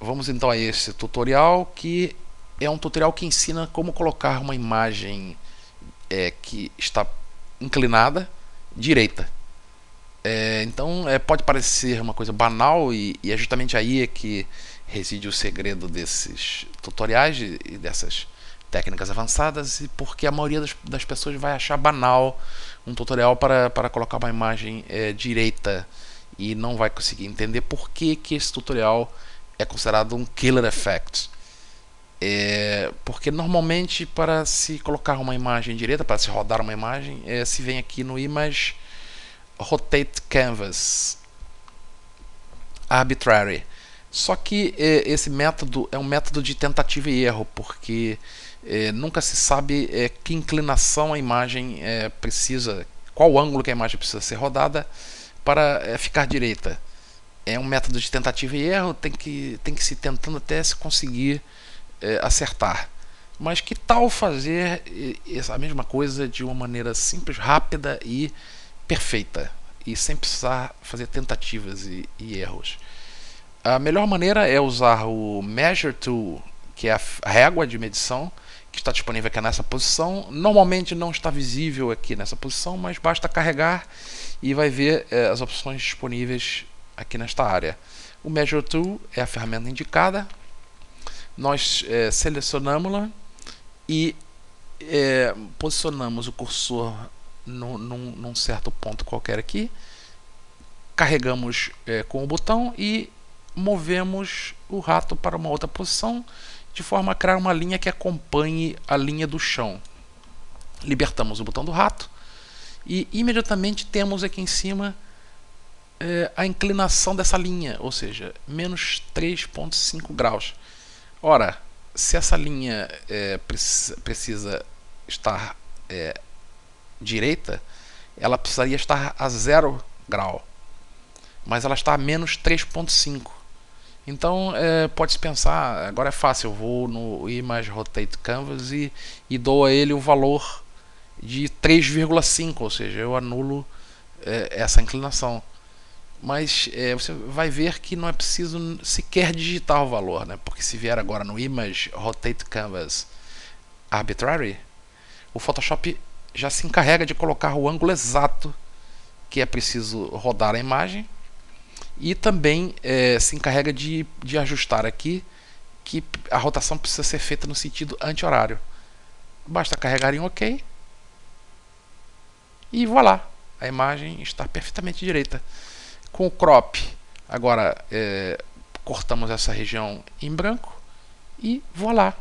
vamos então a esse tutorial que é um tutorial que ensina como colocar uma imagem é, que está inclinada direita. É, então é, pode parecer uma coisa banal e, e, é justamente aí é que reside o segredo desses tutoriais e, dessas técnicas avançadas e porque a maioria das, das, pessoas vai achar banal um tutorial para, para colocar uma imagem é, direita e não vai conseguir entender por que, que esse tutorial é considerado um killer effect. É, porque normalmente para se colocar uma imagem direita, para se rodar uma imagem, é, se vem aqui no Image Rotate Canvas Arbitrary. Só que é, esse método é um método de tentativa e erro, porque é, nunca se sabe é, que inclinação a imagem é, precisa, qual ângulo que a imagem precisa ser rodada para ficar direita. É um método de tentativa e erro, tem que, tem que se tentando até se conseguir é, acertar. Mas que tal fazer essa mesma coisa de uma maneira simples, rápida e perfeita, e sem precisar fazer tentativas e, e erros? A melhor maneira é usar o Measure Tool, que é a régua de medição, que está disponível aqui nessa posição. Normalmente não está visível aqui nessa posição, mas basta carregar e vai ver é, as opções disponíveis aqui nesta área. O Measure Tool é a ferramenta indicada. Nós é, selecionamos-la e é, posicionamos o cursor no, num, num, certo ponto qualquer aqui. Carregamos com o botão e movemos o rato para uma outra posição de forma a criar uma linha que acompanhe a linha do chão. Libertamos o botão do rato e imediatamente temos aqui em cima é, a inclinação dessa linha, ou seja, menos 3,5 graus. Ora, se essa linha é, precisa estar é, direita, ela precisaria estar a zero grau, mas ela está a menos 3,5. Então é, pode-se pensar, agora é fácil, eu vou no Image Rotate Canvas e, e dou a ele o valor de 3,5, ou seja, eu anulo é, essa inclinação. Mas é, você vai ver que não é preciso sequer digitar o valor, né? porque se vier agora no Image Rotate Canvas Arbitrary, o Photoshop já se encarrega de colocar o ângulo exato que é preciso rodar a imagem e também é, se encarrega de, de ajustar aqui que a rotação precisa ser feita no sentido anti-horário. Basta carregar em OK e voilà, a imagem está perfeitamente direita. Com o crop, agora é, cortamos essa região em branco e voilà,